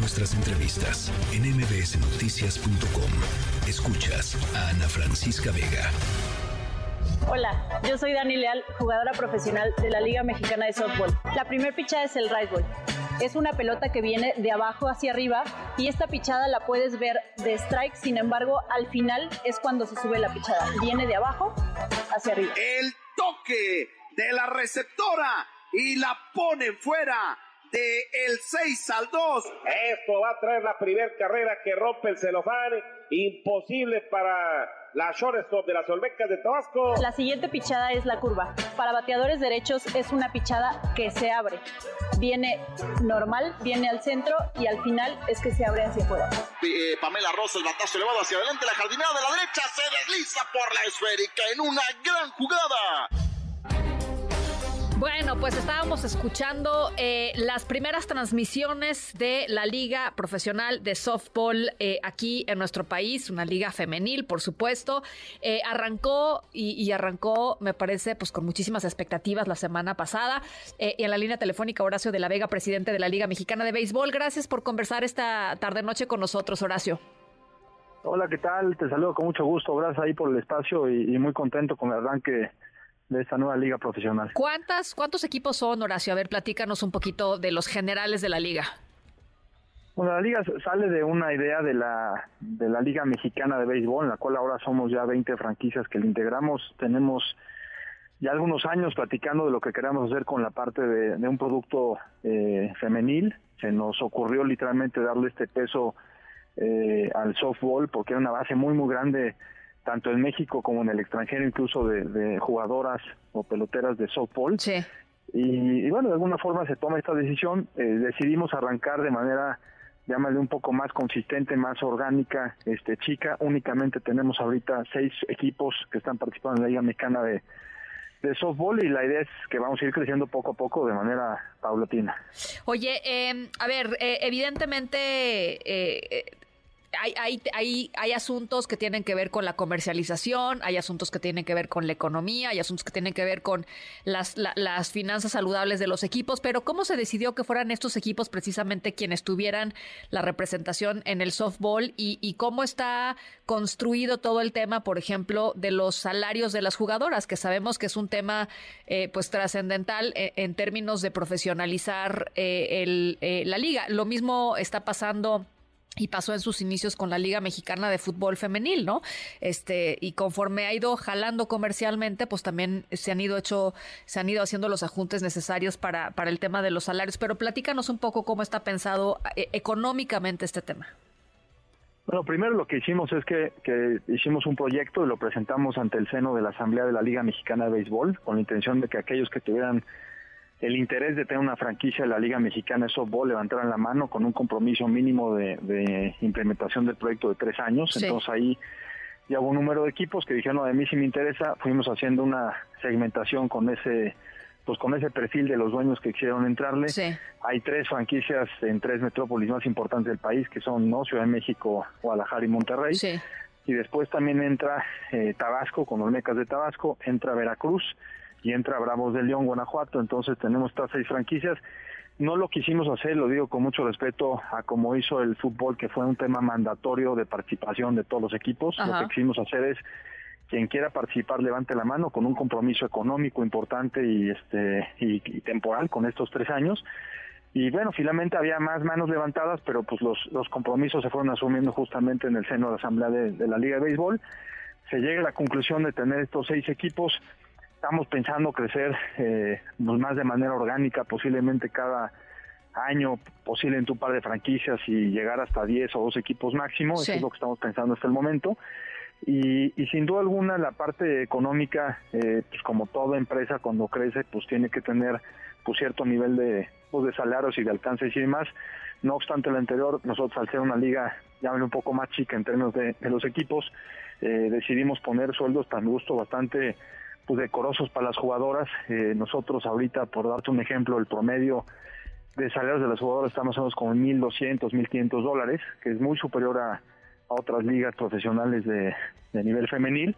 nuestras entrevistas en mbsnoticias.com. Escuchas a Ana Francisca Vega. Hola, yo soy Dani Leal, jugadora profesional de la Liga Mexicana de Softball. La primer pichada es el right ball. Es una pelota que viene de abajo hacia arriba y esta pichada la puedes ver de strike, sin embargo, al final es cuando se sube la pichada. Viene de abajo hacia arriba. El toque de la receptora y la pone fuera de el 6 al 2. Esto va a traer la primera carrera que rompe el celofán. Imposible para la shortstop de las Olmecas de Tabasco. La siguiente pichada es la curva. Para bateadores derechos es una pichada que se abre. Viene normal, viene al centro y al final es que se abre hacia afuera. Eh, Pamela Rosa, el batazo elevado hacia adelante, la jardinera de la derecha se desliza por la esférica en una gran jugada. Bueno, pues estábamos escuchando eh, las primeras transmisiones de la Liga Profesional de Softball eh, aquí en nuestro país, una liga femenil, por supuesto. Eh, arrancó y, arrancó, me parece, pues con muchísimas expectativas la semana pasada. y en la línea telefónica, Horacio de la Vega, presidente de la Liga Mexicana de Béisbol. Gracias por conversar esta tarde-noche con nosotros, Horacio. Hola, ¿qué tal? Te saludo con mucho gusto. Gracias ahí por el espacio y, y muy contento con el arranque de esta nueva liga profesional. ¿Cuántas, ¿Cuántos equipos son, Horacio? A ver, platícanos un poquito de los generales de la liga. Bueno, la liga sale de una idea de la, de la Liga Mexicana de Béisbol, en la cual ahora somos ya 20 franquicias que le integramos. Tenemos ya algunos años platicando de lo que queremos hacer con la parte de, un producto eh, femenil. Se nos ocurrió literalmente darle este peso eh, al softball porque era una base muy, muy grande tanto en México como en el extranjero, incluso de, jugadoras o peloteras de softball. Sí. Y, bueno, de alguna forma se toma esta decisión. Eh, decidimos arrancar de manera, llámale un poco más consistente, más orgánica, este chica. Únicamente tenemos ahorita seis equipos que están participando en la Liga Mexicana de, de softball y la idea es que vamos a ir creciendo poco a poco de manera paulatina. Oye, eh, a ver, eh, evidentemente eh, hay, hay, hay, hay, asuntos que tienen que ver con la comercialización, hay asuntos que tienen que ver con la economía, hay asuntos que tienen que ver con las, las finanzas saludables de los equipos, pero ¿cómo se decidió que fueran estos equipos precisamente quienes tuvieran la representación en el softball y, y cómo está construido todo el tema, por ejemplo, de los salarios de las jugadoras, que sabemos que es un tema eh, pues trascendental eh, en, términos de profesionalizar eh, el, la liga? Lo mismo está pasando y pasó en sus inicios con la Liga Mexicana de Fútbol Femenil, ¿no? Este, y conforme ha ido jalando comercialmente, pues también se han ido hecho, se han ido haciendo los ajustes necesarios para, para el tema de los salarios. Pero platícanos un poco cómo está pensado eh, económicamente este tema. Bueno, primero lo que hicimos es que, que hicimos un proyecto y lo presentamos ante el seno de la Asamblea de la Liga Mexicana de Béisbol, con la intención de que aquellos que tuvieran el interés de tener una franquicia de la Liga Mexicana de Softball levantaran la mano con un compromiso mínimo de, implementación del proyecto de tres años. Entonces ahí ya hubo un número de equipos que dijeron, no, a mí sí me interesa. Fuimos haciendo una segmentación con ese pues con ese perfil de los dueños que quisieron entrarle. Hay tres franquicias en tres metrópolis más importantes del país, que son ¿no? Ciudad de México, Guadalajara y Monterrey. Y después también entra eh, Tabasco, con los mecas de Tabasco, entra Veracruz, y entra Bravos de León, Guanajuato, entonces tenemos estas seis franquicias. No lo quisimos hacer, lo digo con mucho respeto a como hizo el fútbol, que fue un tema mandatorio de participación de todos los equipos. Lo que quisimos hacer es quien quiera participar levante la mano con un compromiso económico importante y este y, temporal con estos tres años y bueno finalmente había más manos levantadas pero pues los los compromisos se fueron asumiendo justamente en el seno de la asamblea de, de la liga de béisbol se llega a la conclusión de tener estos seis equipos Estamos pensando crecer eh, pues más de manera orgánica, posiblemente cada año, posible en un par de franquicias y llegar hasta 10 o 12 equipos máximo. Eso es lo que estamos pensando hasta el momento. Y, sin duda alguna la parte económica, eh, pues como toda empresa cuando crece, pues tiene que tener pues cierto nivel de, pues de salarios y de alcances y demás. No obstante lo anterior, nosotros al ser una liga, llámale un poco más chica en términos de, los equipos, eh, decidimos poner sueldos tan gusto bastante pues, decorosos para las jugadoras. Eh, nosotros ahorita, por darte un ejemplo, el promedio de salarios de las jugadoras o menos como en 1.200, 1.500 dólares, que es muy superior a, otras ligas profesionales de, nivel femenil.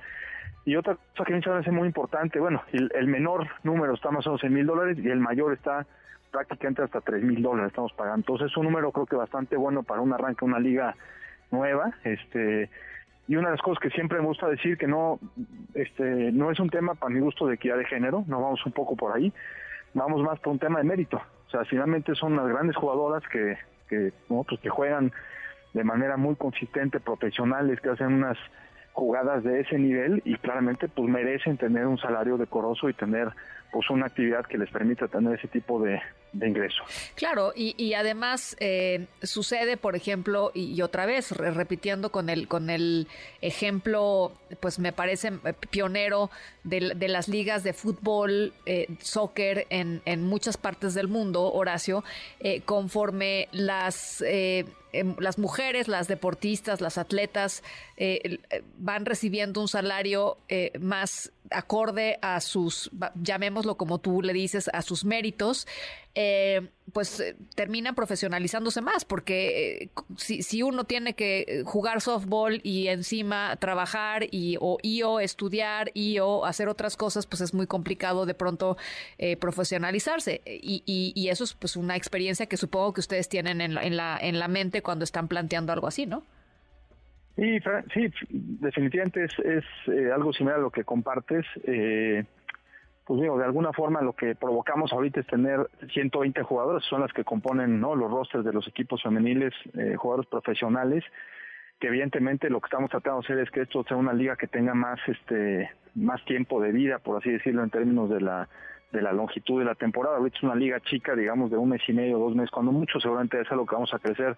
Y otra cosa que me parece muy importante, bueno, el, menor número está más o menos en mil dólares y el mayor está prácticamente hasta 3 mil dólares estamos pagando. Entonces es un número creo que bastante bueno para un arranque, una liga nueva. este Y una de las cosas que siempre me gusta decir que no, este, no es un tema para mi gusto de equidad de género, no vamos un poco por ahí, vamos más por un tema de mérito. O sea, finalmente son unas grandes jugadoras que, que, pues que juegan de manera muy consistente, profesionales, que hacen unas jugadas de ese nivel y claramente pues merecen tener un salario decoroso y tener pues una actividad que les permita tener ese tipo de, de ingreso. Claro, y, y además eh, sucede, por ejemplo, y, otra vez repitiendo con el con el ejemplo, pues me parece eh, pionero de, de las ligas de fútbol, eh, soccer en, en, muchas partes del mundo, Horacio, eh, conforme las em, las mujeres, las deportistas, las atletas van recibiendo un salario más acorde a sus, llamémoslo como tú le dices, a sus méritos, eh, pues eh, terminan profesionalizándose más, porque eh, si, si, uno tiene que jugar softball y encima trabajar y o, y, estudiar y o hacer otras cosas, pues es muy complicado de pronto profesionalizarse. Y, y, eso es pues una experiencia que supongo que ustedes tienen en la, en la, en la mente cuando están planteando algo así, ¿no? Sí, sí, definitivamente es, es eh, algo similar a lo que compartes. Eh, pues digo, de alguna forma lo que provocamos ahorita es tener 120 jugadores, son las que componen ¿no? los rosters de los equipos femeniles, eh, jugadores profesionales, que evidentemente lo que estamos tratando de hacer es que esto sea una liga que tenga más este más tiempo de vida, por así decirlo, en términos de la de la longitud de la temporada. Ahorita es una liga chica, digamos, de un mes y medio, dos meses, cuando mucho, seguramente es lo que vamos a crecer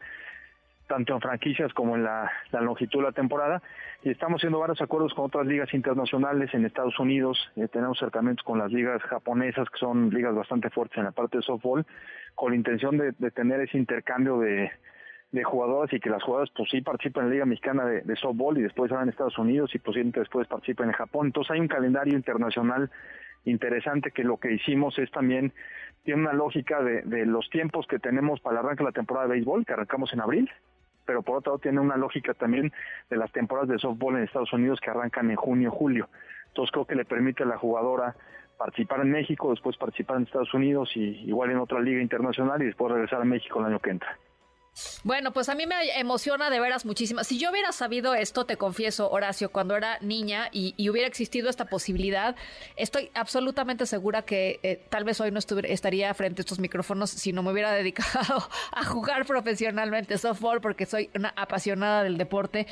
tanto en franquicias como en la, longitud de la temporada. Y estamos haciendo varios acuerdos con otras ligas internacionales en Estados Unidos. Eh, tenemos acercamientos con las ligas japonesas, que son ligas bastante fuertes en la parte de softball, con la intención de, tener ese intercambio de, de jugadoras y que las jugadoras pues sí participen en la Liga Mexicana de, softball y después van a Estados Unidos y posiblemente después participen en Japón. Entonces hay un calendario internacional interesante que lo que hicimos es también tiene una lógica de, de los tiempos que tenemos para el arranque de la temporada de béisbol, que arrancamos en abril, pero por otro lado tiene una lógica también de las temporadas de softball en Estados Unidos que arrancan en junio julio. Entonces creo que le permite a la jugadora participar en México, después participar en Estados Unidos y igual en otra liga internacional y después regresar a México el año que entra. Bueno, pues a mí me emociona de veras muchísimo. Si yo hubiera sabido esto, te confieso, Horacio, cuando era niña y, hubiera existido esta posibilidad, estoy absolutamente segura que eh, tal vez hoy no estaría frente a estos micrófonos si no me hubiera dedicado a jugar profesionalmente softball, porque soy una apasionada del deporte,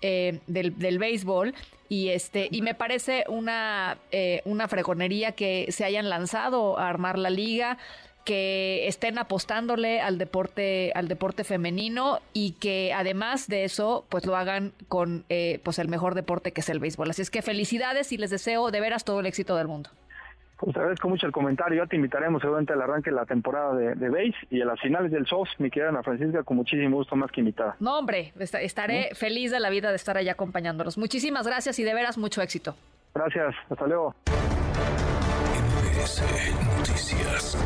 eh, del, del béisbol y este y me parece una eh, una fregonería que se hayan lanzado a armar la liga que estén apostándole al deporte al deporte femenino y que además de eso pues lo hagan con eh, pues el mejor deporte que es el béisbol así es que felicidades y les deseo de veras todo el éxito del mundo pues agradezco mucho el comentario. Ya te invitaremos seguramente al arranque de la temporada de, de y a las finales del SOS, mi querida Ana Francisca, con muchísimo gusto más que invitada. No, hombre, estaré feliz de la vida de estar allá acompañándolos. Muchísimas gracias y de veras mucho éxito. Gracias, hasta luego. Noticias.